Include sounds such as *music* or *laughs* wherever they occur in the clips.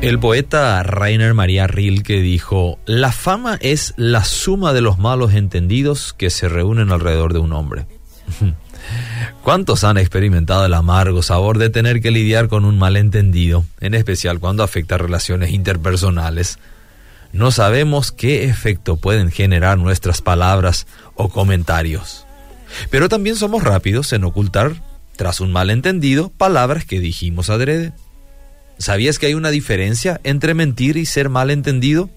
El poeta Rainer María Rilke dijo, la fama es la suma de los malos entendidos que se reúnen alrededor de un hombre. *laughs* ¿Cuántos han experimentado el amargo sabor de tener que lidiar con un malentendido, en especial cuando afecta relaciones interpersonales? No sabemos qué efecto pueden generar nuestras palabras o comentarios. Pero también somos rápidos en ocultar, tras un malentendido, palabras que dijimos adrede. ¿Sabías que hay una diferencia entre mentir y ser malentendido?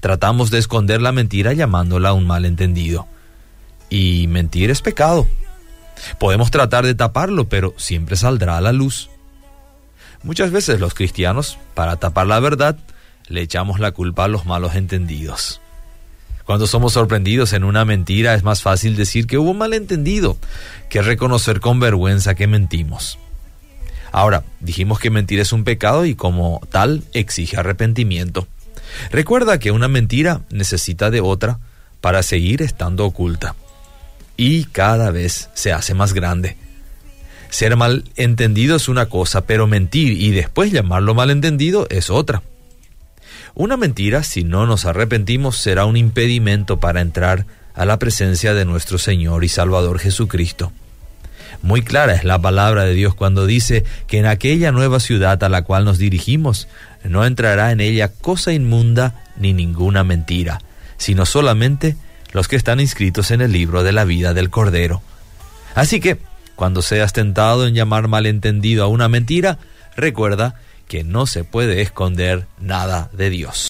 Tratamos de esconder la mentira llamándola un malentendido. Y mentir es pecado. Podemos tratar de taparlo, pero siempre saldrá a la luz. Muchas veces los cristianos, para tapar la verdad, le echamos la culpa a los malos entendidos. Cuando somos sorprendidos en una mentira es más fácil decir que hubo un malentendido que reconocer con vergüenza que mentimos. Ahora, dijimos que mentir es un pecado y como tal exige arrepentimiento. Recuerda que una mentira necesita de otra para seguir estando oculta. Y cada vez se hace más grande. Ser malentendido es una cosa, pero mentir y después llamarlo malentendido es otra. Una mentira, si no nos arrepentimos, será un impedimento para entrar a la presencia de nuestro Señor y Salvador Jesucristo. Muy clara es la palabra de Dios cuando dice que en aquella nueva ciudad a la cual nos dirigimos no entrará en ella cosa inmunda ni ninguna mentira, sino solamente los que están inscritos en el libro de la vida del Cordero. Así que, cuando seas tentado en llamar malentendido a una mentira, recuerda que no se puede esconder nada de Dios.